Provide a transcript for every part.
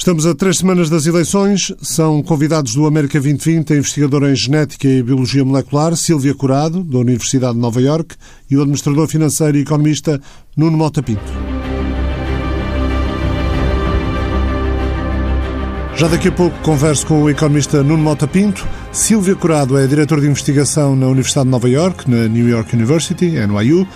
Estamos a três semanas das eleições. São convidados do América 2020 a investigadora em Genética e Biologia Molecular, Silvia Curado, da Universidade de Nova Iorque, e o administrador financeiro e economista Nuno Mota Pinto. Já daqui a pouco converso com o economista Nuno Mota Pinto. Silvia Curado é diretor de investigação na Universidade de Nova Iorque, na New York University, NYU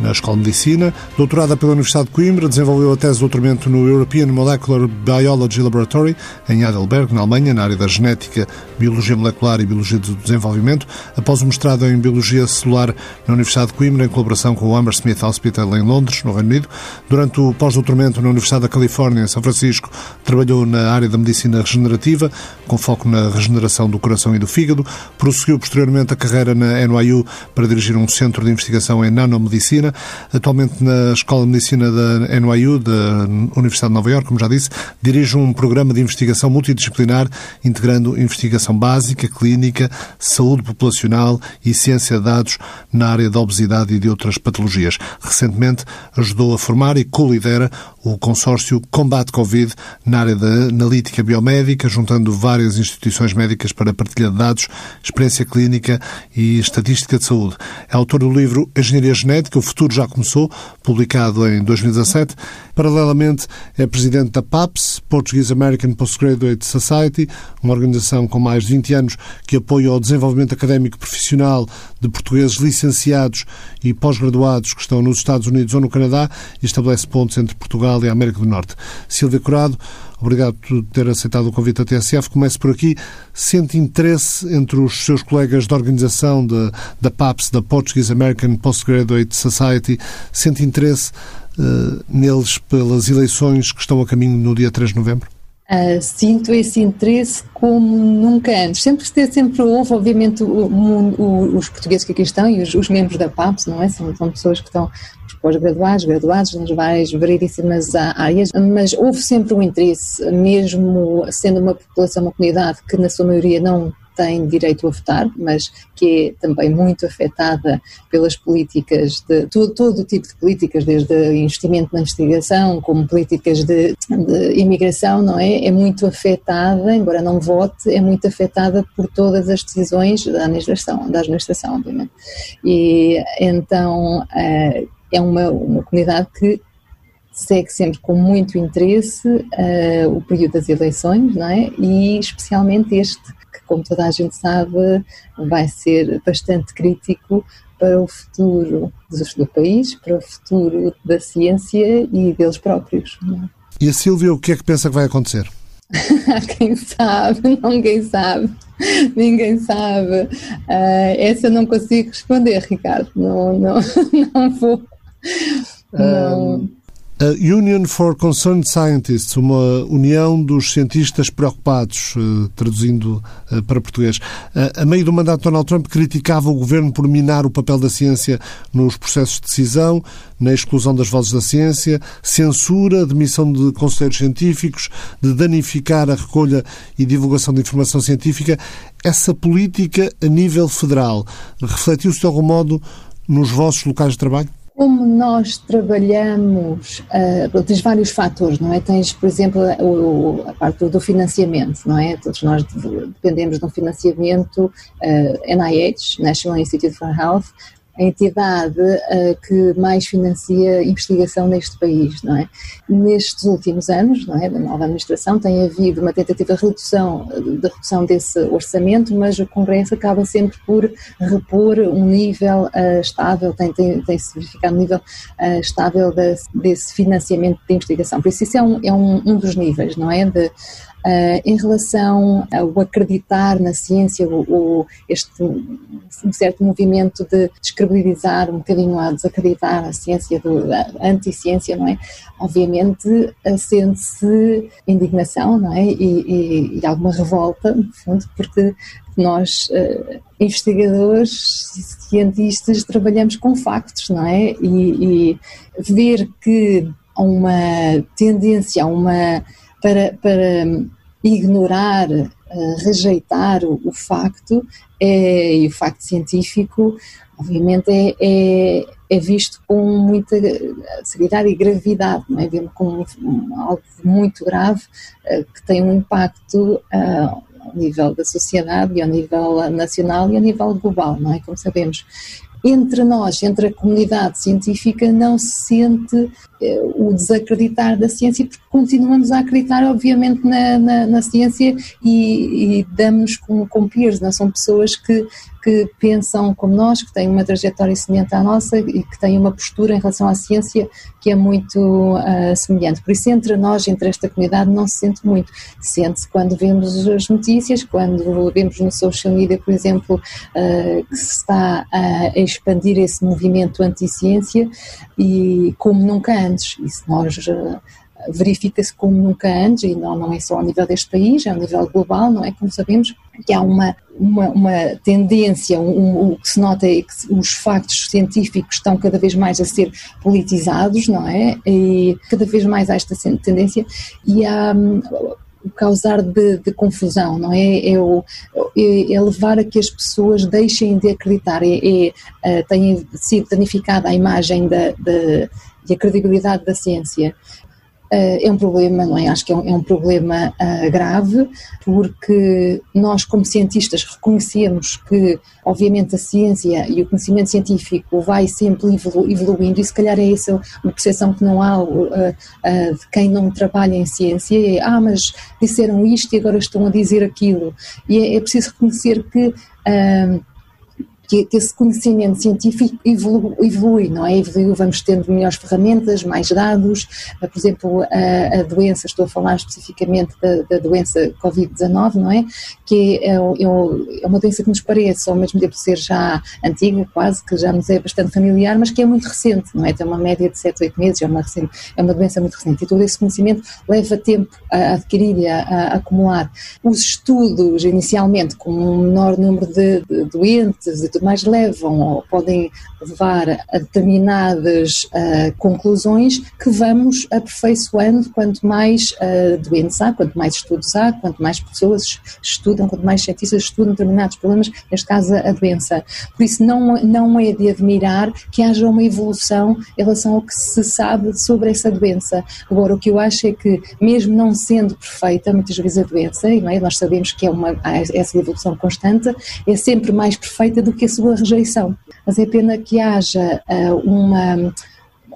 na Escola de Medicina. Doutorada pela Universidade de Coimbra, desenvolveu a tese de doutoramento no European Molecular Biology Laboratory, em Heidelberg, na Alemanha, na área da genética, biologia molecular e biologia do desenvolvimento. Após o mestrado em biologia celular na Universidade de Coimbra, em colaboração com o Hammersmith Hospital em Londres, no Reino Unido. Durante o pós-doutoramento na Universidade da Califórnia, em São Francisco, trabalhou na área da medicina regenerativa, com foco na regeneração do coração e do fígado. Prosseguiu posteriormente a carreira na NYU para dirigir um centro de investigação em nanomedicina Medicina, atualmente na Escola de Medicina da NYU, da Universidade de Nova Iorque, como já disse, dirige um programa de investigação multidisciplinar integrando investigação básica, clínica, saúde populacional e ciência de dados na área da obesidade e de outras patologias. Recentemente ajudou a formar e co-lidera o consórcio Combate Covid na área da analítica biomédica, juntando várias instituições médicas para partilha de dados, experiência clínica e estatística de saúde. É autor do livro Engenharia Genética, o futuro já começou, publicado em 2017. Paralelamente, é presidente da PAPS, Portuguese American Postgraduate Society, uma organização com mais de 20 anos que apoia o desenvolvimento académico profissional de portugueses licenciados e pós-graduados que estão nos Estados Unidos ou no Canadá e estabelece pontos entre Portugal e a América do Norte. Silvia Curado, obrigado por ter aceitado o convite da TSF. Começo por aqui. Sente interesse entre os seus colegas da organização de, da PAPS, da Portuguese American Postgraduate Society, sente interesse uh, neles pelas eleições que estão a caminho no dia 3 de novembro? Uh, sinto esse interesse como nunca antes. Sempre, sempre houve, obviamente, o, o, os portugueses que aqui estão e os, os, membros da PAPS, não é? São, são pessoas que estão pós-graduados, graduados nas várias variedíssimas áreas, mas houve sempre um interesse, mesmo sendo uma população, uma comunidade que na sua maioria não tem direito a votar, mas que é também muito afetada pelas políticas de todo, todo tipo de políticas, desde investimento na investigação, como políticas de, de imigração, não é? É muito afetada, embora não vote, é muito afetada por todas as decisões da administração, da administração, obviamente. E então eh, é uma, uma comunidade que segue sempre com muito interesse uh, o período das eleições, não é? E especialmente este como toda a gente sabe, vai ser bastante crítico para o futuro do país, para o futuro da ciência e deles próprios. É? E a Sílvia, o que é que pensa que vai acontecer? Quem sabe, ninguém sabe, ninguém sabe. Uh, essa eu não consigo responder, Ricardo, não, não, não vou. Não. A Union for Concerned Scientists, uma união dos cientistas preocupados, eh, traduzindo eh, para português. A meio do mandato de Donald Trump, criticava o governo por minar o papel da ciência nos processos de decisão, na exclusão das vozes da ciência, censura, demissão de conselheiros científicos, de danificar a recolha e divulgação de informação científica. Essa política, a nível federal, refletiu-se de algum modo nos vossos locais de trabalho? Como nós trabalhamos, uh, tens vários fatores, não é? Tens, por exemplo, o, a parte do financiamento, não é? Todos nós dependemos de um financiamento uh, eh, NIH, National Institute for Health, a entidade uh, que mais financia investigação neste país, não é? Nestes últimos anos, não é, da nova administração, tem havido uma tentativa de redução, de redução desse orçamento, mas o Congresso acaba sempre por repor um nível uh, estável, tem, tem, tem se verificado um nível uh, estável de, desse financiamento de investigação. Por isso, isso é um, é um, um dos níveis, não é? De, Uh, em relação ao acreditar na ciência, o, o, este um certo movimento de descredibilizar um bocadinho a desacreditar a ciência, do, a anti-ciência, não é? Obviamente sente-se indignação, não é? E, e, e, alguma revolta, no fundo, porque nós, uh, investigadores, cientistas, trabalhamos com factos, não é? E, e ver que há uma tendência, uma para, para ignorar, uh, rejeitar o, o facto é, e o facto científico, obviamente, é, é, é visto com muita seriedade e gravidade, não é? Como algo muito grave que tem um impacto ao nível da sociedade e ao nível nacional e ao nível global, não é? Como sabemos entre nós, entre a comunidade científica, não se sente eh, o desacreditar da ciência, porque continuamos a acreditar, obviamente, na, na, na ciência e, e damos com, com peers, não são pessoas que que pensam como nós, que têm uma trajetória semelhante à nossa e que têm uma postura em relação à ciência que é muito uh, semelhante. Por isso, entre nós, entre esta comunidade, não se sente muito. Sente-se quando vemos as notícias, quando vemos no social media, por exemplo, uh, que se está a expandir esse movimento anti-ciência e como nunca antes. Se nós uh, verifica-se como nunca antes, e não, não é só ao nível deste país, é ao nível global, não é? Como sabemos, que há uma, uma, uma tendência, um, o que se nota é que os factos científicos estão cada vez mais a ser politizados, não é? E cada vez mais há esta tendência, e há hum, o causar de, de, confusão, não é? É, o, é, é, levar a que as pessoas deixem de acreditar, é, é, é tem sido danificada a imagem da, da, e a credibilidade da ciência. Eh, é um problema, não é? Acho que é um, é um problema uh, grave, porque nós, como cientistas, reconhecemos que, obviamente, a ciência e o conhecimento científico vai sempre evolu evoluindo, e se calhar é essa uma percepção que não há uh, uh, de quem não trabalha em ciência: é, ah, mas disseram isto e agora estão a dizer aquilo. E é, é preciso reconhecer que que, que esse conhecimento científico evolui, evolui, não é? Evoluiu, vamos tendo melhores ferramentas, mais dados, eh, por exemplo, a, a doença, estou a falar especificamente da, da doença Covid-19, não é? Que é, é, é, uma doença que nos parece, ao mesmo tempo ser já antiga, quase, que já nos é bastante familiar, mas que é muito recente, não é? Tem uma média de 7, 8 meses, é uma, recente, é uma doença muito recente e todo esse conhecimento leva tempo a adquirir e a, a acumular. Os estudos, inicialmente, com um menor número de, de doentes, mais levam podem levar a determinadas uh, conclusões que vamos aperfeiçoando quanto mais uh, doentes há, quanto mais estudos há, quanto mais pessoas estudam, quanto mais cientistas estudam determinados problemas, neste caso a doença. Por isso não, não é de admirar que haja uma evolução em relação ao que se sabe sobre essa doença. Agora, o que eu acho é que, mesmo não sendo perfeita, muitas vezes a doença, não é? nós sabemos que é uma, essa evolução constante, é sempre mais perfeita do que a sua rejeição. Mas é pena que haja uh, uma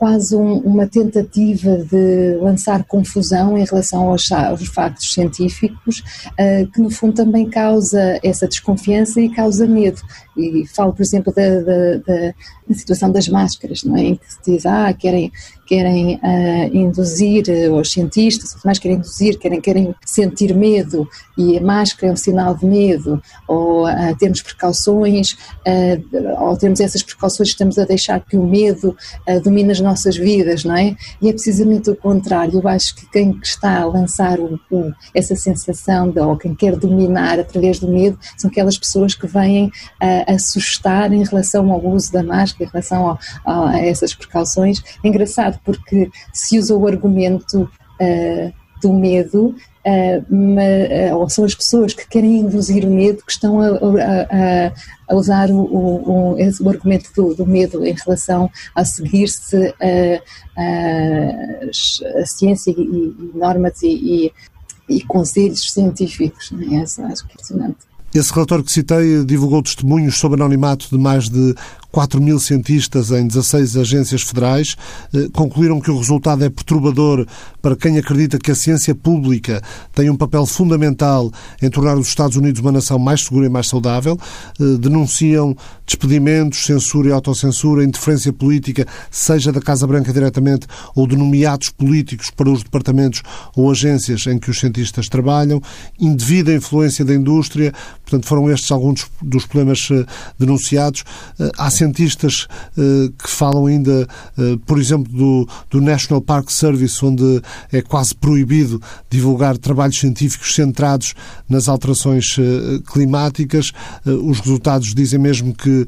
quase um, uma tentativa de lançar confusão em relação aos, aos factos científicos, uh, que no fundo também causa essa desconfiança e causa medo. E falo, por exemplo, da, da, da situação das máscaras, não é? em que se diz, ah, querem, querem uh, induzir, uh, os cientistas, mais querem induzir, querem, querem sentir medo, e a máscara é um sinal de medo, ou uh, temos precauções, ou temos essas precauções, estamos a deixar que o medo domine as nossas vidas, não é? E é precisamente o contrário. Eu acho que quem está a lançar o, o, essa sensação, de, ou quem quer dominar através do medo, são aquelas pessoas que vêm assustar em relação ao uso da máscara, em relação ao, a essas precauções. É engraçado porque se usa o argumento uh, do medo, uh, ou são as pessoas que querem induzir o medo que estão a, a, a usar o, o, o, argumento do, do, medo em relação a seguir-se a, ciência e, e normas e, e, e, conselhos científicos. É? Acho que é impressionante. Esse relatório que citei divulgou testemunhos sob anonimato de mais de 4 mil cientistas em 16 agências federais eh, concluíram que o resultado é perturbador para quem acredita que a ciência pública tem um papel fundamental em tornar os Estados Unidos uma nação mais segura e mais saudável. Eh, denunciam despedimentos, censura e autocensura, interferência política, seja da Casa Branca diretamente ou de nomeados políticos para os departamentos ou agências em que os cientistas trabalham, indevida influência da indústria. Portanto, foram estes alguns dos problemas eh, denunciados. Há cientistas uh, que falam ainda, por exemplo, do, do National Park Service, onde é quase proibido divulgar trabalhos científicos centrados nas alterações climáticas. os resultados dizem mesmo que,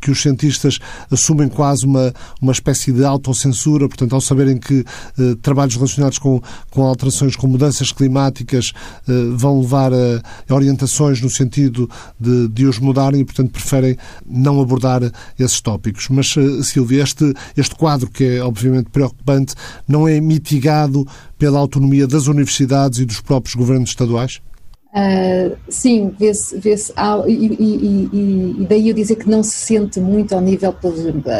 que os cientistas assumem quase uma, uma espécie de autocensura, portanto, ao saberem que trabalhos relacionados com, com alterações, com mudanças climáticas, vão levar a, a orientações no sentido sentido de, de os mudarem e, portanto, preferem não abordar esses tópicos. Mas, eh, Silvia, este, este quadro, que é obviamente preocupante, não é mitigado pela autonomia das universidades e dos próprios governos estaduais? Uh, sim, vê-se, vê-se e, e, e, e, daí eu dizer que não se sente muito ao nível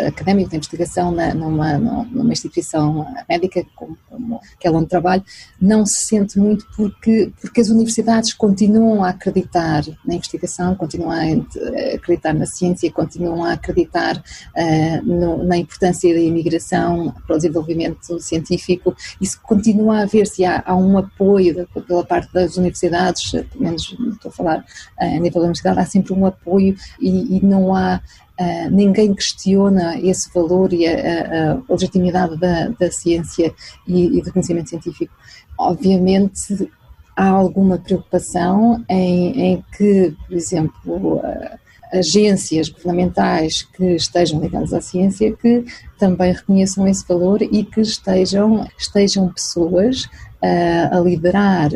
académico da investigação na, numa, numa instituição médica como, como aquela onde trabalho, não se sente muito porque, porque as universidades continuam a acreditar na investigação, continuam a acreditar na ciência, continuam a acreditar uh, no, na importância da imigração para o desenvolvimento científico, isso continua a haver-se, há, há um apoio pela parte das universidades pelo menos estou a falar eh, a nível da universidade, há sempre um apoio e, e não há Uh, ninguém questiona esse valor e a, a, a legitimidade da, da ciência e, e, do conhecimento científico. Obviamente há alguma preocupação em, em que, por exemplo, uh, agências governamentais que estejam ligadas à ciência que também reconheçam esse valor e que estejam, estejam pessoas uh, a liderar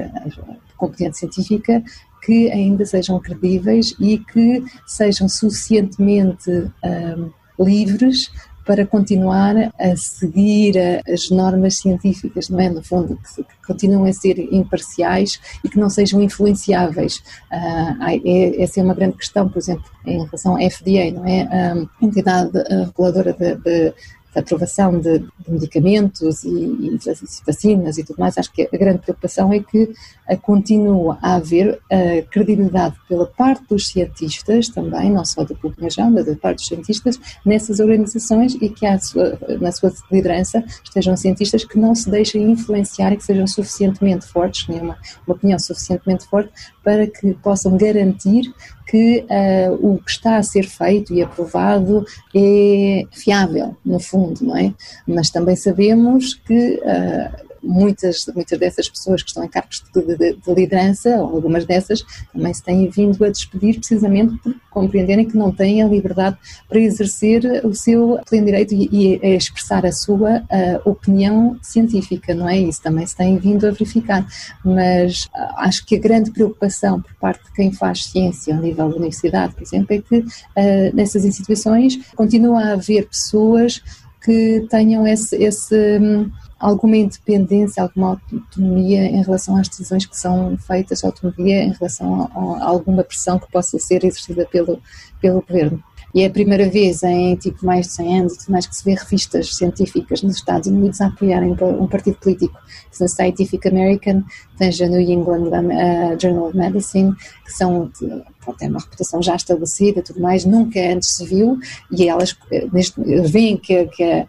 competente científica que ainda sejam credíveis e que sejam suficientemente um, livres para continuar a seguir as normas científicas, não é? No fundo, que, continuem a ser imparciais e que não sejam influenciáveis. Uh, é, essa é uma grande questão, por exemplo, em relação à FDA, não é? A entidade reguladora de, de aprovação de, de medicamentos e, e, vacinas e tudo mais, acho que a grande preocupação é que continua a haver uh, credibilidade pela parte dos cientistas também, não só da população, mas da parte dos cientistas, nessas organizações e que sua, na sua liderança estejam cientistas que não se deixem influenciar e que sejam suficientemente fortes, nenhuma uma, uma opinião suficientemente forte para que possam garantir que uh, o que está a ser feito e aprovado é fiável, no fundo, não é? Mas também sabemos que uh, muitas, muitas dessas pessoas que estão em cargos de, de, de, liderança, ou algumas dessas, também se têm vindo a despedir precisamente por compreenderem que não têm a liberdade para exercer o seu pleno direito e, e a expressar a sua uh, opinião científica, não é? Isso também se tem vindo a verificar. Mas uh, acho que a grande preocupação por parte de quem faz ciência ao nível da universidade, por exemplo, é que uh, nessas instituições continua a haver pessoas que tenham esse, esse um, alguma independência, alguma autonomia em relação às decisões que são feitas, autonomia em relação a, a alguma pressão que possa ser exercida pelo, pelo governo. E é a primeira vez em tipo mais de 100 anos mais que se vê revistas científicas nos Estados Unidos a apoiarem um partido político. Na Scientific American, tens a New England uh, Journal of Medicine, que são têm uma reputação já estabelecida tudo mais, nunca antes se viu, e elas eh, neste, veem que, que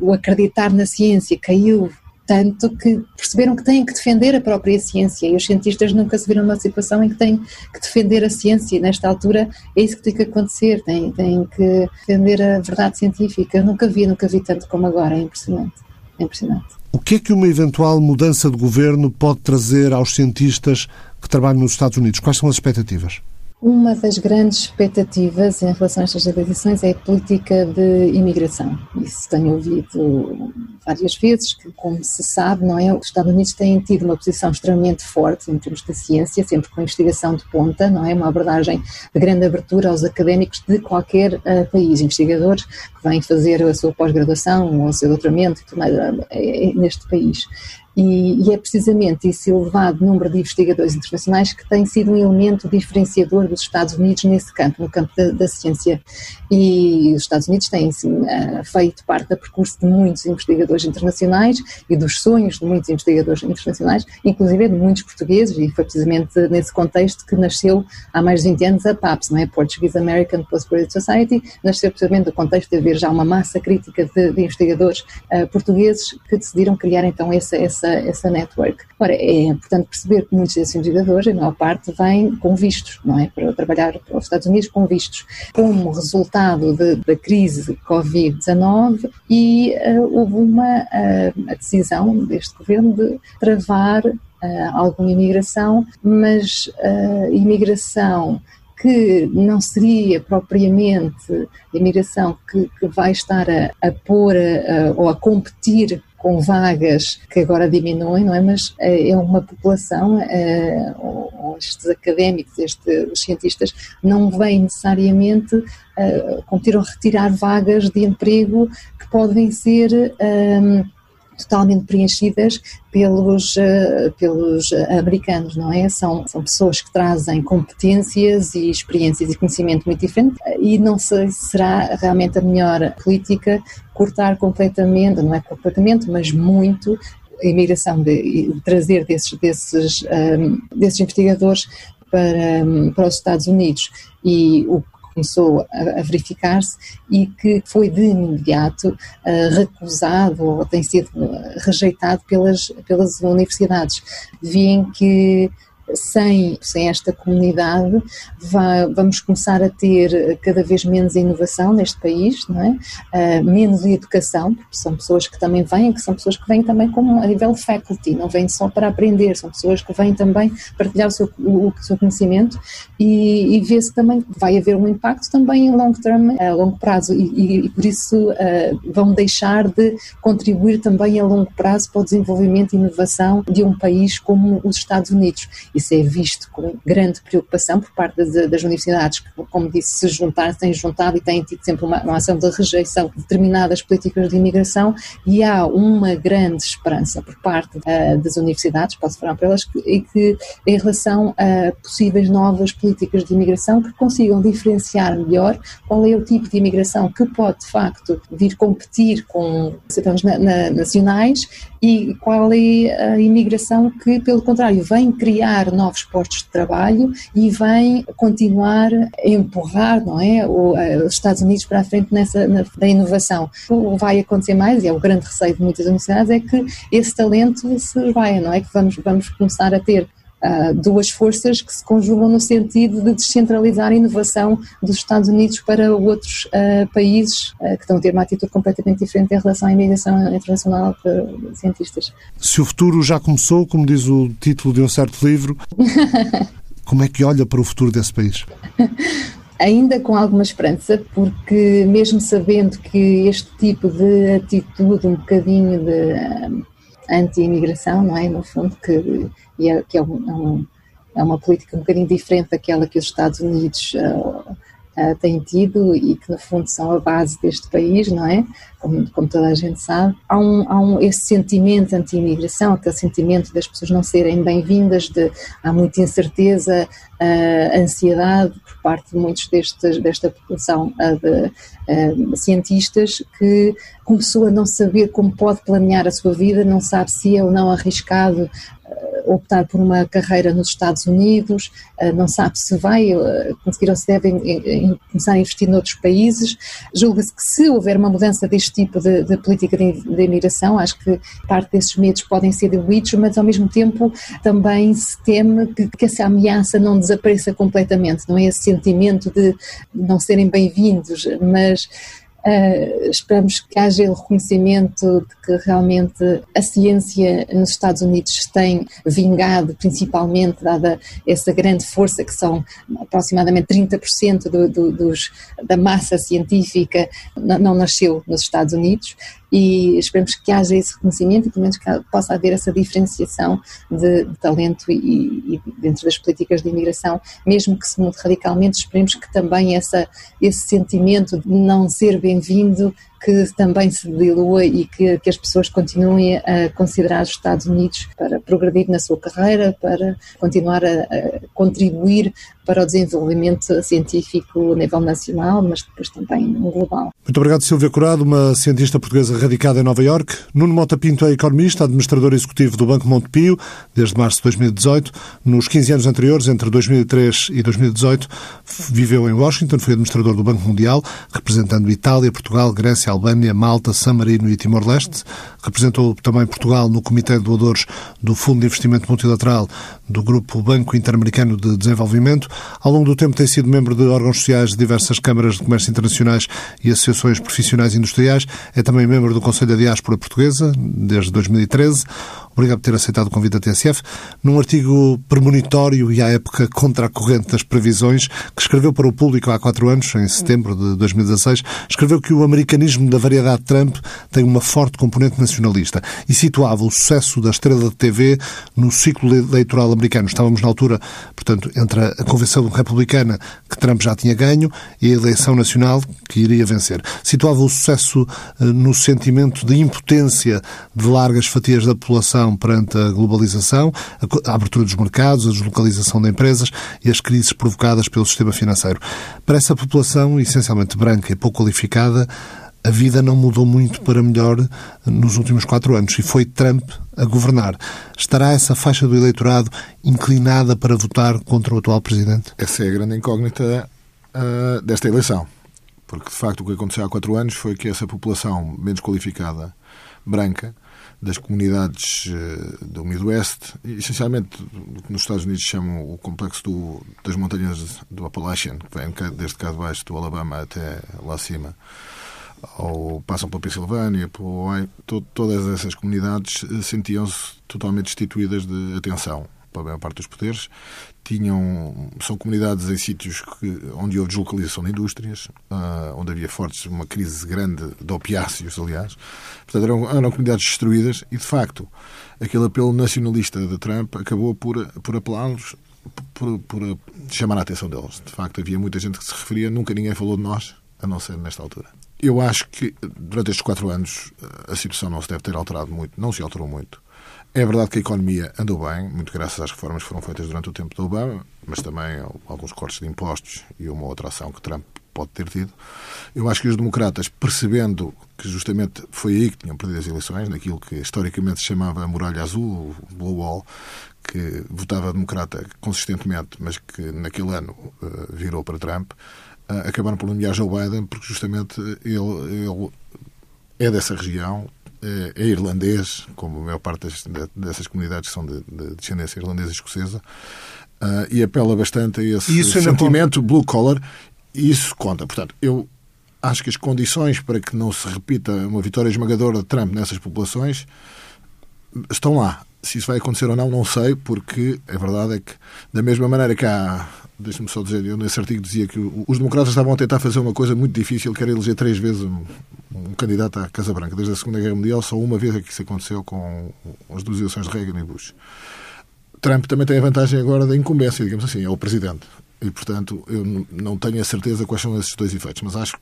o acreditar na ciência caiu tanto que perceberam que têm que defender a própria ciência e os cientistas nunca se viram numa situação em que têm que defender a ciência e nesta altura é isso que tem que acontecer, têm, têm que defender a verdade científica. Eu nunca vi, nunca vi tanto como agora, é impressionante. É impressionante. O que é que uma eventual mudança de governo pode trazer aos cientistas que trabalham nos Estados Unidos? Quais são as expectativas? Uma das grandes expectativas em relação a estas eleições é a política de imigração. Isso tenho ouvido várias vezes, que como se sabe, não é, os Estados Unidos têm tido uma posição extremamente forte em termos de ciência, sempre com investigação de ponta, não é, uma abordagem de grande abertura aos académicos de qualquer uh, país, investigadores que vêm fazer a sua pós-graduação ou o seu doutoramento é, é, neste país. E, e, é precisamente esse elevado número de investigadores internacionais que tem sido um elemento diferenciador dos Estados Unidos nesse campo, no campo da, da ciência. E os Estados Unidos têm sim, uh, feito parte do percurso de muitos investigadores internacionais e dos sonhos de muitos investigadores internacionais, inclusive de muitos portugueses, e foi precisamente nesse contexto que nasceu há mais de 20 anos a PAPS, não é? Portuguese American Postgraduate Society, nasceu precisamente do contexto de haver já uma massa crítica de, de investigadores uh, portugueses que decidiram criar então essa, essa essa, essa network. Ora, é importante perceber que muitos desses investigadores, a maior parte, vêm com vistos, não é? Para trabalhar para os Estados Unidos com vistos, como resultado de, da crise Covid-19 e uh, houve uma uh, decisão deste governo de travar uh, alguma imigração, mas imigração que não seria propriamente a imigração que, que vai estar a, a pôr a, a, ou a competir com vagas que agora diminuem, não é? Mas eh, é uma população, é, estes académicos, estes cientistas, não vêm necessariamente uh, competir ou retirar vagas de emprego que podem ser um, totalmente preenchidas pelos, uh, pelos americanos, não é? São, são pessoas que trazem competências e experiências e conhecimento muito diferente e não sei se será realmente a melhor política cortar completamente, não é completamente, mas muito a imigração, de, de trazer desses, desses, um, desses investigadores para, para os Estados Unidos. E o começou a, a verificar-se e que foi de imediato uh, recusado ou tem sido rejeitado pelas, pelas universidades. Vêem que sem, sem esta comunidade vai, vamos começar a ter cada vez menos inovação neste país, não é? Uh, menos educação, porque são pessoas que também vêm, que são pessoas que vêm também como a nível faculty, não vêm só para aprender, são pessoas que vêm também partilhar o seu, o, o seu conhecimento e, e vê-se também que vai haver um impacto também em long term, a longo prazo e, e, e por isso uh, vão deixar de contribuir também a longo prazo para o desenvolvimento e inovação de um país como os Estados Unidos isso é visto com grande preocupação por parte das, universidades, que, como disse, se juntaram, têm juntado e têm tido sempre uma, uma ação de rejeição de determinadas políticas de imigração e há uma grande esperança por parte uh, das universidades, posso falar para elas, que, que em relação a possíveis novas políticas de imigração que consigam diferenciar melhor qual é o tipo de imigração que pode de facto vir competir com cidadãos na, na, nacionais e qual é a imigração que, pelo contrário, vem criar novos postos de trabalho e vem continuar a empurrar, não é, eh, os Estados Unidos para a frente nessa na, da inovação. O que vai acontecer mais, e é o grande receio de muitas universidades, é que esse talento se vai, não é, que vamos, vamos começar a ter uh, duas forças que se conjugam no sentido de descentralizar a inovação dos Estados Unidos para outros uh, países uh, que estão a ter uma atitude completamente diferente em relação à imigração internacional de cientistas. Se o futuro já começou, como diz o título de um certo livro, como é que olha para o futuro desse país? ainda com alguma esperança, porque mesmo sabendo que este tipo de atitude, um bocadinho de anti-imigração, não é? No fundo, que, é, que é, um, é, uma política um bocadinho diferente daquela que os Estados Unidos uh, uh, têm tido e que, no fundo, são a base deste país, não é? Como, como toda a gente sabe. Há, um, há um, esse sentimento anti-imigração, aquele sentimento das pessoas não serem bem-vindas, há muita incerteza, uh, ansiedade por parte de muitos destes, desta população uh, de uh, cientistas que começou a não saber como pode planear a sua vida, não sabe se é ou não arriscado optar por uma carreira nos Estados Unidos, não sabe se vai conseguir ou se deve começar a investir noutros países. Julga-se que se houver uma mudança deste tipo de, de política de, de imigração, acho que parte desses medos podem ser diluídos, mas ao mesmo tempo também se teme que, que essa ameaça não desapareça completamente, não é esse sentimento de não serem bem-vindos, mas Uh, esperamos que haja o reconhecimento de que realmente a ciência nos Estados Unidos tem vingado, principalmente dada essa grande força que são aproximadamente 30% do, do, dos, da massa científica não, não nasceu nos Estados Unidos e esperamos que haja esse reconhecimento e pelo menos que possa haver essa diferenciação de, de talento e, e, dentro das políticas de imigração, mesmo que se mude radicalmente, esperemos que também essa, esse sentimento de não ser bem-vindo que também se dilua e que, que, as pessoas continuem a considerar os Estados Unidos para progredir na sua carreira, para continuar a, a contribuir para o desenvolvimento científico a nível nacional, mas depois também global. Muito obrigado, Silvia Curado, uma cientista portuguesa radicada em Nova Iorque. Nuno Mota Pinto é economista, administrador executivo do Banco Montepio, desde março de 2018. Nos 15 anos anteriores, entre 2003 e 2018, viveu em Washington, foi administrador do Banco Mundial, representando Itália, Portugal, Grécia, Albânia, Malta, San Marino e Timor-Leste. Representou também Portugal no Comitê de Doadores do Fundo de Investimento Multilateral do Grupo Banco Interamericano de Desenvolvimento. Ao longo do tempo tem sido membro de órgãos sociais de diversas câmaras de comércio internacionais e associações profissionais industriais. É também membro do Conselho da Diáspora Portuguesa, desde 2013. Obrigado por ter aceitado o convite da TSF. Num artigo premonitório e à época contra a corrente das previsões, que escreveu para o público há quatro anos, em setembro de 2016, escreveu que o americanismo da variedade Trump tem uma forte componente nacionalista e situava o sucesso da estrela de TV no ciclo eleitoral americano. Estávamos na altura, portanto, entre a convenção republicana que Trump já tinha ganho e a eleição nacional que iria vencer. Situava o sucesso eh, no sentimento de impotência de largas fatias da população perante a globalização, a abertura dos mercados, a deslocalização de empresas e as crises provocadas pelo sistema financeiro. Para essa população, essencialmente branca e pouco qualificada, a vida não mudou muito para melhor nos últimos quatro anos e foi Trump a governar. Estará essa faixa do eleitorado inclinada para votar contra o atual presidente? Essa é a grande incógnita uh, desta eleição. Porque, de facto, o que aconteceu há quatro anos foi que essa população menos qualificada, branca, das comunidades uh, do Midwest, essencialmente o que nos Estados Unidos chamam o complexo do, das montanhas do Appalachian, que vem desde cá de baixo, do Alabama até lá acima, ou passam pela Pensilvânia, pelo todas essas comunidades eh, sentiam-se totalmente destituídas de atenção pela maior parte dos poderes. Tinham, são comunidades em sítios que, onde houve deslocalização de indústrias, uh, onde havia fortes, uma crise grande de opiáceos, aliás. Portanto, eram, eram comunidades destruídas e, de facto, aquele apelo nacionalista de Trump acabou por, por apelá-los por, por, chamar a atenção deles. De facto, havia muita gente que se referia, nunca ninguém falou de nós, a não ser nesta altura. Eu acho que durante estes quatro anos a situação não se deve ter alterado muito, não se alterou muito. É verdade que a economia andou bem, muito graças às reformas que foram feitas durante o tempo do Obama, mas também alguns cortes de impostos e uma outra ação que Trump pode ter tido. Eu acho que os democratas, percebendo que justamente foi aí que tinham perdido as eleições, naquilo que historicamente se chamava a muralha azul, o Blue Wall, que votava democrata consistentemente, mas que naquele ano uh, virou para Trump, acabaram por nomear Joe Biden porque justamente ele, ele é dessa região, é, é, irlandês, como a maior parte das, dessas comunidades são de, de descendência irlandesa e escocesa, uh, e apela bastante a esse isso sentimento blue collar, e isso conta. Portanto, eu acho que as condições para que não se repita uma vitória esmagadora de Trump nessas populações estão lá. Se isso vai acontecer ou não, não sei, porque a verdade é que, da mesma maneira que há deixa-me só dizer, eu nesse artigo dizia que os democratas estavam a tentar fazer uma coisa muito difícil, que era eleger três vezes um, um candidato à Casa Branca. Desde a Segunda Guerra Mundial, só uma vez é que isso aconteceu com as duas eleições de Reagan e Bush. Trump também tem a vantagem agora da incumbência, digamos assim, é o presidente. E, portanto, eu não tenho a certeza quais são esses dois efeitos, mas acho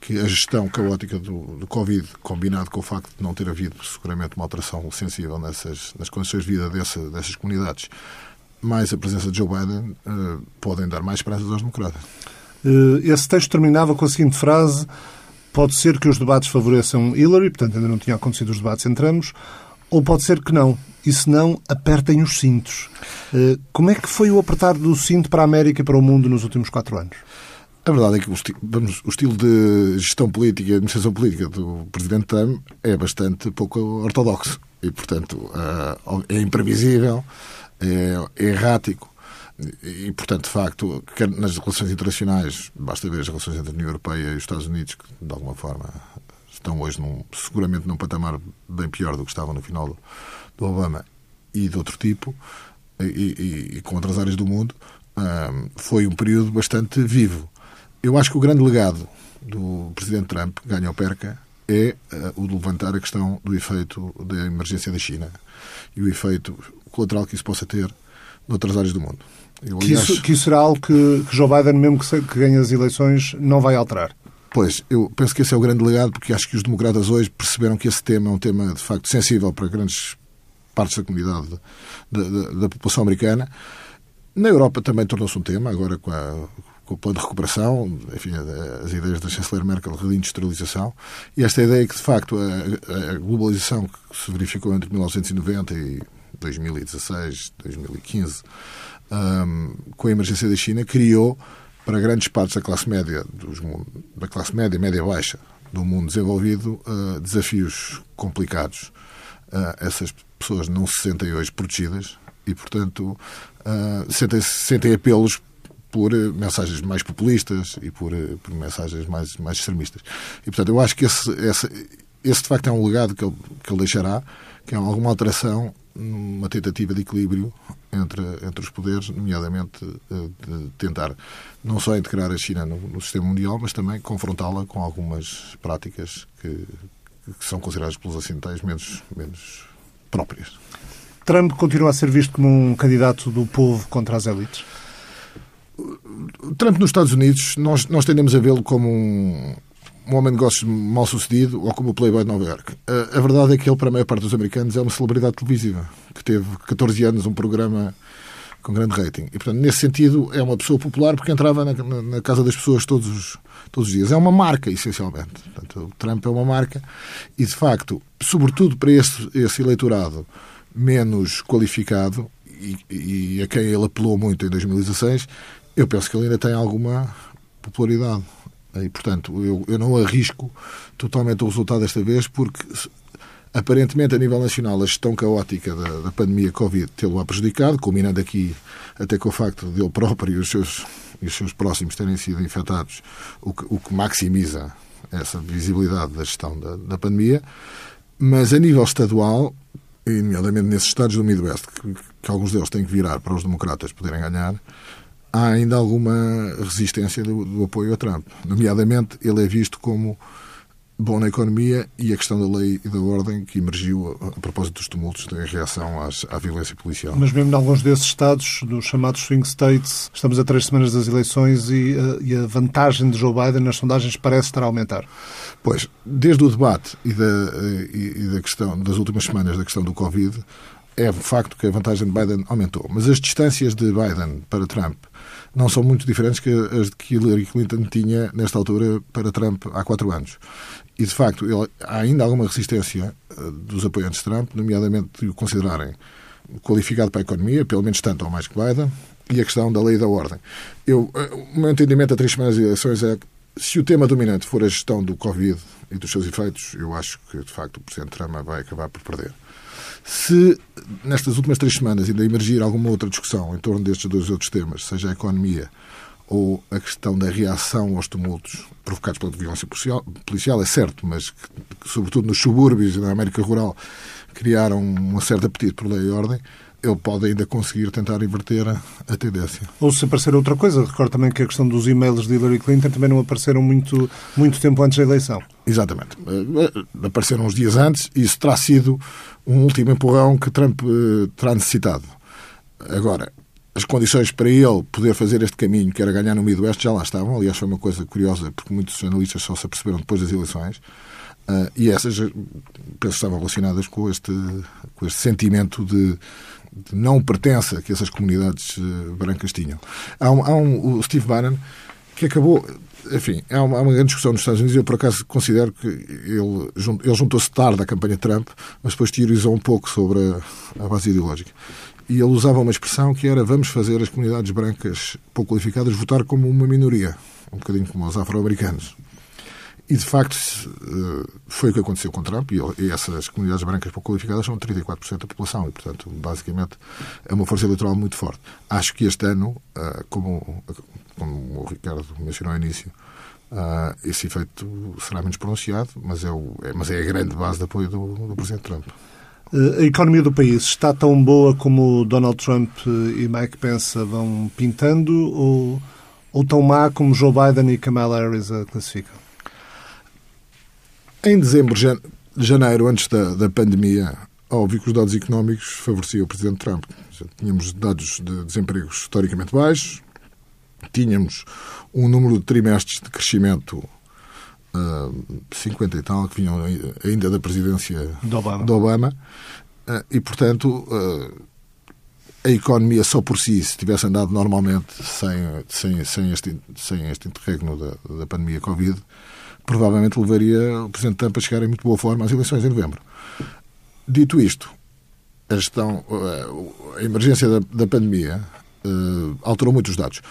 que a gestão caótica do, do Covid, combinado com o facto de não ter havido seguramente uma alteração sensível nessas, nas condições de vida dessa, dessas comunidades, mais a presença de Joe Biden uh, podem dar mais esperanças aos democratas. Uh, esse texto terminava com a seguinte frase: pode ser que os debates favoreçam Hillary, portanto ainda não tinha acontecido os debates entre ambos, ou pode ser que não. E se não, apertem os cintos. Uh, como é que foi o apertar do cinto para a América e para o mundo nos últimos quatro anos? A verdade é que o, esti vamos, o estilo de gestão política e administração política do Presidente Trump é bastante pouco ortodoxo. E, portanto, é imprevisível é, errático. E, portanto, de facto, nas relações internacionais, basta ver as relações entre a União Europeia e os Estados Unidos, que de alguma forma estão hoje num, seguramente num patamar bem pior do que estavam no final do, do Obama e de outro tipo, e, e, e com outras áreas do mundo, foi um período bastante vivo. Eu acho que o grande legado do Presidente Trump, ganha ou perca, é uh, o de levantar a questão do efeito da emergência da China e o efeito colateral que isso possa ter noutras áreas do mundo. Eu, aliás... que, isso, que, isso, será algo que, que Joe Biden, mesmo que, que ganhe as eleições, não vai alterar? Pois, eu penso que esse é o grande legado, porque acho que os democratas hoje perceberam que esse tema é um tema, de facto, sensível para grandes partes da comunidade da, população americana. Na Europa também tornou-se um tema, agora com, a, com, o plano de recuperação, enfim, as ideias da chanceler Merkel de reindustrialização, e esta ideia que, de facto, a, a globalização que se verificou entre 1990 e 2016, 2015, um, com a emergência da China, criou para grandes partes da classe média, dos, da classe média, média baixa do mundo desenvolvido, uh, desafios complicados. Uh, essas pessoas não se sentem hoje protegidas e, portanto, uh, sentem, sentem apelos por mensagens mais populistas e por, por mensagens mais, mais extremistas. E, portanto, eu acho que esse, essa, esse de facto é um legado que ele, que ele deixará, que é alguma alteração numa tentativa de equilíbrio entre, entre os poderes, nomeadamente eh, de tentar não só integrar a China no, no sistema mundial, mas também confrontá-la com algumas práticas que, que são consideradas pelos ocidentais menos, menos próprias. Trump continua a ser visto como um candidato do povo contra as elites? Trump nos Estados Unidos, nós, nós tendemos a vê-lo como um, um homem de negócios mal sucedido ou como o Playboy de Nova York. A, a, verdade é que ele, para a maior parte dos americanos, é uma celebridade televisiva que teve 14 anos um programa com grande rating. E, portanto, nesse sentido, é uma pessoa popular porque entrava na, na, na casa das pessoas todos os, todos os dias. É uma marca, essencialmente. Portanto, o Trump é uma marca e, de facto, sobretudo para esse, esse eleitorado menos qualificado e, e a quem ele apelou muito em 2016, eu penso que ele ainda tem alguma popularidade. E, portanto, eu, eu não arrisco totalmente o resultado desta vez, porque aparentemente, a nível nacional, a gestão caótica da, da pandemia Covid tê-lo-á prejudicado, culminando aqui até com o facto de ele próprio e os seus, e os seus próximos terem sido infectados, o que, o que maximiza essa visibilidade da gestão da, da pandemia. Mas a nível estadual, e nomeadamente nesses estados do Midwest, que, que alguns deles têm que virar para os democratas poderem ganhar, há ainda alguma resistência do, do, apoio a Trump. Nomeadamente, ele é visto como bom na economia e a questão da lei e da ordem que emergiu a, a propósito dos tumultos em reação às, à violência policial. Mas mesmo em alguns desses estados, dos chamados swing states, estamos a três semanas das eleições e a, eh, e a vantagem de Joe Biden nas sondagens parece estar a aumentar. Pois, desde o debate e da, eh, e, e da questão das últimas semanas da questão do Covid, é facto que a vantagem de Biden aumentou. Mas as distâncias de Biden para Trump não são muito diferentes que as que Hillary Clinton tinha nesta altura para Trump há quatro anos. E, de facto, ele, há ainda alguma resistência uh, dos apoiantes de Trump, nomeadamente de o considerarem qualificado para a economia, pelo menos tanto ou mais que Biden, e a questão da lei e da ordem. Eu, uh, o meu entendimento a três semanas de eleições é se o tema dominante for a gestão do Covid e dos seus efeitos, eu acho que, de facto, o Presidente Trump vai acabar por perder. Se nestas últimas três semanas ainda emergir alguma outra discussão em torno destes dois outros temas, seja a economia ou a questão da reação aos tumultos provocados pela violência policial é certo, mas que, que, sobretudo nos subúrbios e na América Rural criaram um certo apetite por lei e ordem, ele pode ainda conseguir tentar inverter a, tendência. Ou se aparecer outra coisa, recordo também que a questão dos e-mails de Hillary Clinton também não apareceram muito, muito tempo antes da eleição. Exatamente. Eh, apareceram uns dias antes e isso terá sido um último empurrão que Trump uh, terá necessitado. Agora, as condições para ele poder fazer este caminho, que era ganhar no Midwest, já lá estavam. Aliás, foi uma coisa curiosa, porque muitos analistas só se aperceberam depois das eleições. Uh, e essas, penso, estavam relacionadas com este, com este sentimento de, de não pertença que essas comunidades uh, brancas tinham. Há um, há um, o Steve Bannon que acabou. Enfim, há uma, há uma, grande discussão nos Estados Unidos. Eu, por acaso, considero que ele, ele juntou-se tarde à campanha Trump, mas depois teorizou um pouco sobre a, a base ideológica e ele usava uma expressão que era vamos fazer as comunidades brancas pouco qualificadas votar como uma minoria, um bocadinho como os afro-americanos. E, de facto, eh, foi o que aconteceu com Trump, e essas comunidades brancas pouco qualificadas são 34% da população, e, portanto, basicamente, é uma força eleitoral muito forte. Acho que este ano, eh, como, como o Ricardo mencionou ao início, eh, esse efeito será menos pronunciado, mas é, o, é, mas é a grande base de apoio do, do Presidente Trump. A economia do país está tão boa como Donald Trump e Mike Pence vão pintando ou, ou tão má como Joe Biden e Kamala Harris a classificam? Em dezembro, janeiro, antes da, da pandemia, óbvio que os dados económicos favoreciam o Presidente Trump. Tínhamos dados de desemprego historicamente baixos, tínhamos um número de trimestres de crescimento 50 e tal, que vinham ainda da presidência de Obama. Obama uh, e, portanto, uh, a economia só por si, se tivesse andado normalmente sem, sem, sem, este, sem este interregno da, da pandemia Covid, provavelmente levaria o Presidente Trump a chegar em muito boa forma às eleições em novembro. Dito isto, a, gestão, uh, a emergência da, da pandemia alterou muito os dados.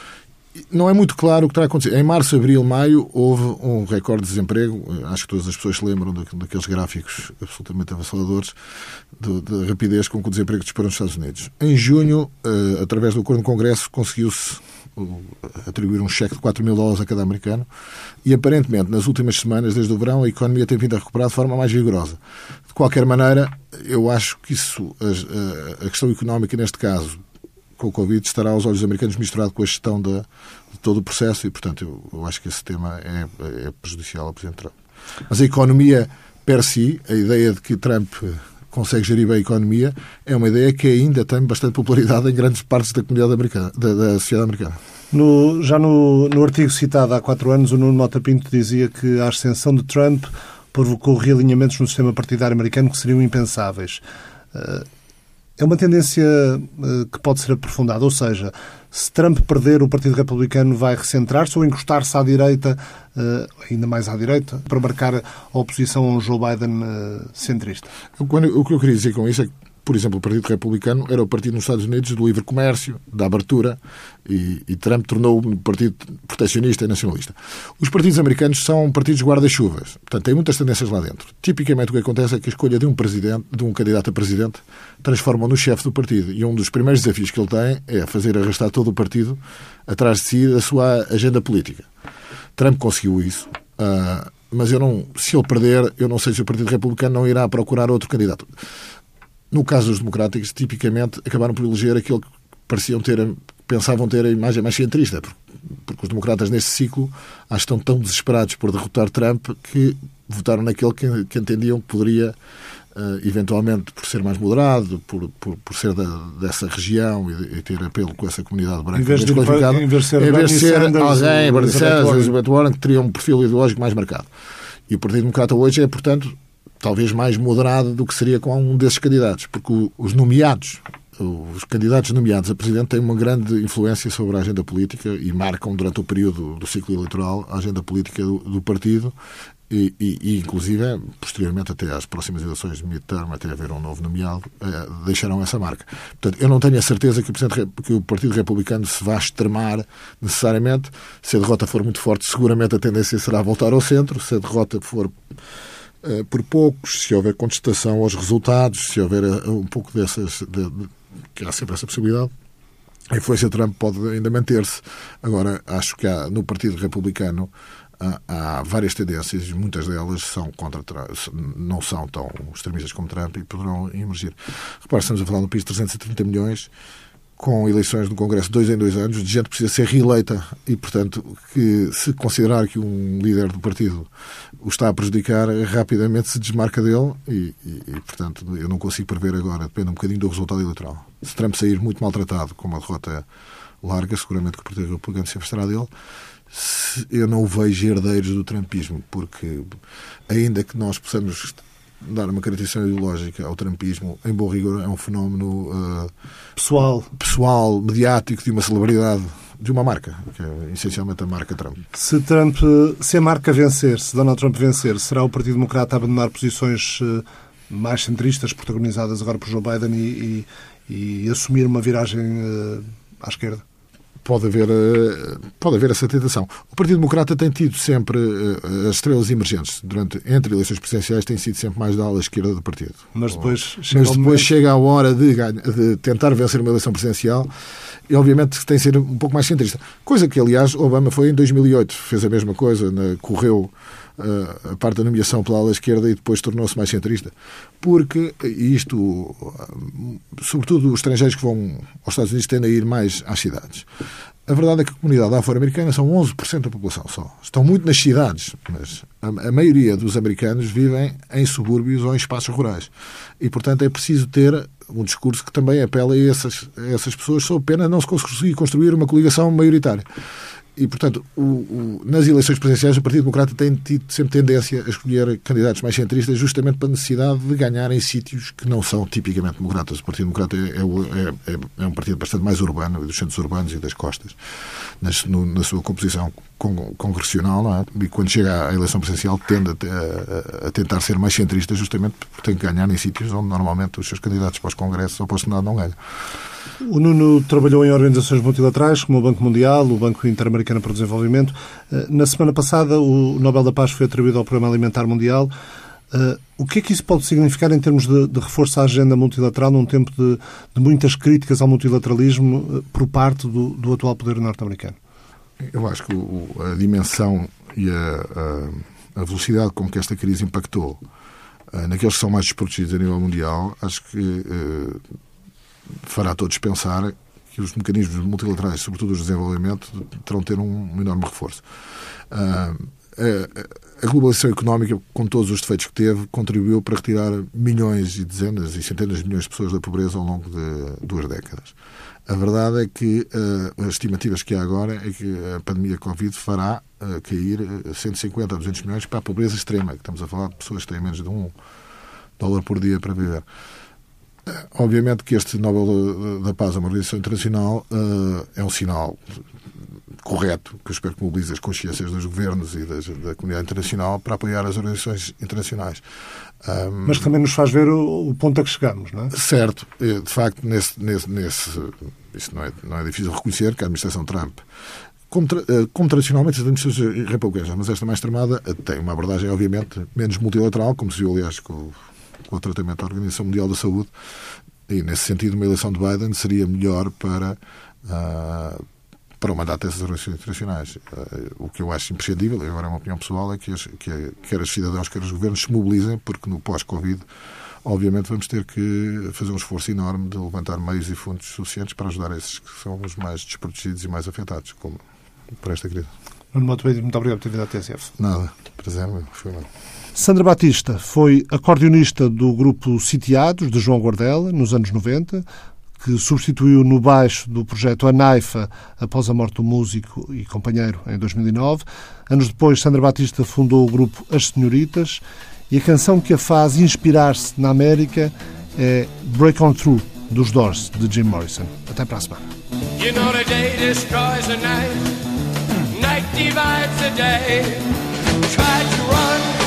não é muito claro o que terá acontecido. Em março, abril, maio, houve um recorde de desemprego. Acho que todas as pessoas se lembram daqueles gráficos absolutamente avassaladores da rapidez com que o desemprego disparou nos Estados Unidos. Em junho, eh, através do acordo no Congresso, conseguiu-se atribuir um cheque de 4 mil dólares a cada americano e, aparentemente, nas últimas semanas, desde o verão, a economia tem vindo a recuperar de forma mais vigorosa. De qualquer maneira, eu acho que isso, a, a questão económica, neste caso, com o Covid estará aos olhos americanos misturado com a gestão de, de todo o processo e, portanto, eu, eu, acho que esse tema é, é prejudicial ao Presidente Trump. Mas a economia per si, a ideia de que Trump consegue gerir bem a economia, é uma ideia que ainda tem bastante popularidade em grandes partes da comunidade americana, da, da sociedade americana. No, já no, no artigo citado há quatro anos, o Nuno Mota Pinto dizia que a ascensão de Trump provocou realinhamentos no sistema partidário americano que seriam impensáveis. Uh, é uma tendência uh, que pode ser aprofundada, ou seja, se Trump perder, o Partido Republicano vai recentrar-se ou encostar-se à direita, uh, ainda mais à direita, para marcar a oposição a um Joe Biden uh, centrista? o que eu queria dizer com isso é que por exemplo, o Partido Republicano era o partido nos Estados Unidos do livre comércio, da abertura, e, e Trump tornou o um partido proteccionista e nacionalista. Os partidos americanos são partidos guarda-chuvas, portanto, têm muitas tendências lá dentro. Tipicamente o que acontece é que a escolha de um presidente, de um candidato a presidente, transforma-o no chefe do partido. E um dos primeiros desafios que ele tem é fazer arrastar todo o partido atrás de si da sua agenda política. Trump conseguiu isso. Uh, mas eu não, se ele perder, eu não sei se o Partido Republicano não irá procurar outro candidato. No caso dos democráticos, tipicamente acabaram por eleger aquele que pareciam ter, pensavam ter a imagem mais centrista, porque os democratas nesse ciclo acho que estão tão desesperados por derrotar Trump que votaram naquele que, que entendiam que poderia, uh, eventualmente, por ser mais moderado, por, por, por ser da, dessa região e, e, ter apelo com essa comunidade branca em vez de, em vez de ser, em vez de ser Sanders, alguém, Bernie Sanders, Elizabeth Warren, que teria um perfil ideológico mais marcado. E o Partido Democrata hoje é, portanto, talvez mais moderada do que seria com um desses candidatos, porque os nomeados, os candidatos nomeados a presidente têm uma grande influência sobre a agenda política e marcam durante o período do ciclo eleitoral a agenda política do, do partido e, e, e, inclusive, posteriormente até às próximas eleições de midterm, até haver um novo nomeado, eh, deixarão essa marca. Portanto, eu não tenho a certeza que o, que o Partido Republicano se vá extremar necessariamente. Se a derrota for muito forte, seguramente a tendência será voltar ao centro. Se a derrota for por poucos, se houver contestação aos resultados, se houver eh, um pouco dessas. De, de, que há sempre essa possibilidade. A influência de Trump pode ainda manter-se. Agora, acho que há, no Partido Republicano há, há, várias tendências, muitas delas são contra não são tão extremistas como Trump e poderão emergir. Repare, estamos a falar de um país de 330 milhões com eleições no Congresso dois em dois anos, de gente precisa ser reeleita e, portanto, que se considerar que um líder do partido o está a prejudicar, rapidamente se desmarca dele e, e, e, portanto, eu não consigo prever agora, depende um bocadinho do resultado eleitoral. Se Trump sair muito maltratado, com uma derrota larga, seguramente que o Partido Republicano se afastará dele, eu não vejo herdeiros do trumpismo, porque ainda que nós possamos dar uma caracterização ideológica ao trumpismo, em bom rigor, é um fenómeno uh, pessoal. pessoal, mediático, de uma celebridade, de uma marca, que é essencialmente a marca Trump. Se Trump, se a marca vencer, se Donald Trump vencer, será o Partido Democrata a abandonar posições uh, mais centristas, protagonizadas agora por Joe Biden, e, e, e assumir uma viragem uh, à esquerda? Pode haver, eh, pode haver essa tentação. O Partido Democrata tem tido sempre eh, as estrelas emergentes. Durante, entre eleições presidenciais tem sido sempre mais da ala esquerda do partido. Mas depois, chega, Mas depois chega a hora de, de, tentar vencer uma eleição presidencial e obviamente tem de ser um pouco mais centrista. Coisa que, aliás, Obama foi em 2008. Fez a mesma coisa, correu a parte da nomeação pela ala esquerda e depois tornou-se mais centrista. Porque isto, sobretudo os estrangeiros que vão aos Estados Unidos, tendem a ir mais às cidades. A verdade é que a comunidade afro-americana são 11% da população só. Estão muito nas cidades, mas a, maioria dos americanos vivem em subúrbios ou em espaços rurais. E, portanto, é preciso ter um discurso que também apela a essas, a essas pessoas, sob pena não se conseguir construir uma coligação maioritária. E, portanto, o, o, nas eleições presidenciais, o Partido Democrata tem tido sempre tendência a escolher candidatos mais centristas, justamente para a necessidade de ganhar em sítios que não são tipicamente democratas. O Partido Democrata é, é, é, é um partido bastante mais urbano, dos centros urbanos e das costas, nas, no, na sua composição congressional, é? e quando chega à eleição presidencial tende a, a, a, tentar ser mais centrista, justamente porque tem que ganhar em sítios onde normalmente os seus candidatos para os congressos ou para o Senado não ganham. O Nuno trabalhou em organizações multilaterais, como o Banco Mundial, o Banco Interamericano para o Desenvolvimento. Eh, na semana passada, o Nobel da Paz foi atribuído ao Programa Alimentar Mundial. Uh, o que é que isso pode significar em termos de, de reforço à agenda multilateral num tempo de, de muitas críticas ao multilateralismo uh, por parte do, do atual poder norte-americano? Eu acho que o, a dimensão e a, a, a, velocidade com que esta crise impactou naqueles que são mais desprotegidos a nível mundial, acho que fará todos pensar que os mecanismos multilaterais, sobretudo os de desenvolvimento, terão ter um, um enorme reforço. Uh, a, globalização económica, com todos os defeitos que teve, contribuiu para retirar milhões e dezenas e centenas de milhões de pessoas da pobreza ao longo de duas décadas. A verdade é que uh, as estimativas que há agora é que a pandemia Covid fará uh, cair 150 a 200 milhões para a pobreza extrema, que estamos a falar de pessoas que têm menos de um dólar por dia para viver. Obviamente que este Nobel da Paz, uma organização internacional, uh, é um sinal correto, que eu espero que mobilize as consciências dos governos e das, da comunidade internacional para apoiar as organizações internacionais. Um, Mas também nos faz ver o, o, ponto a que chegamos, não é? Certo. De facto, nesse, nesse, nesse, isso não é, não é difícil reconhecer que a administração Trump como, eh, como, tradicionalmente as administrações republicanas, mas esta mais extremada tem uma abordagem, obviamente, menos multilateral, como se viu, aliás, com com o tratamento da Organização Mundial da Saúde. E, nesse sentido, uma eleição de Biden seria melhor para, uh, para o mandato dessas organizações internacionais. Uh, o que eu acho imprescindível, e agora é uma opinião pessoal, é que, as, que quer os cidadãos, quer os governos se mobilizem, porque no pós-Covid, obviamente, vamos ter que fazer um esforço enorme de levantar meios e fundos suficientes para ajudar esses que são os mais desprotegidos e mais afetados como por esta crise. Nuno Moto muito obrigado por ter vindo à TSF. Nada, prazer, foi meu. Sandra Batista foi acordeonista do grupo Sitiados, de João Guardela, nos anos 90, que substituiu no baixo do projeto Anaifa após a morte do músico e companheiro em 2009. Anos depois, Sandra Batista fundou o grupo As Senhoritas e a canção que a faz inspirar-se na América é Break On Through, dos Doors, de Jim Morrison. Até para a semana. You know the day destroys the night, night divides the day. Try to run.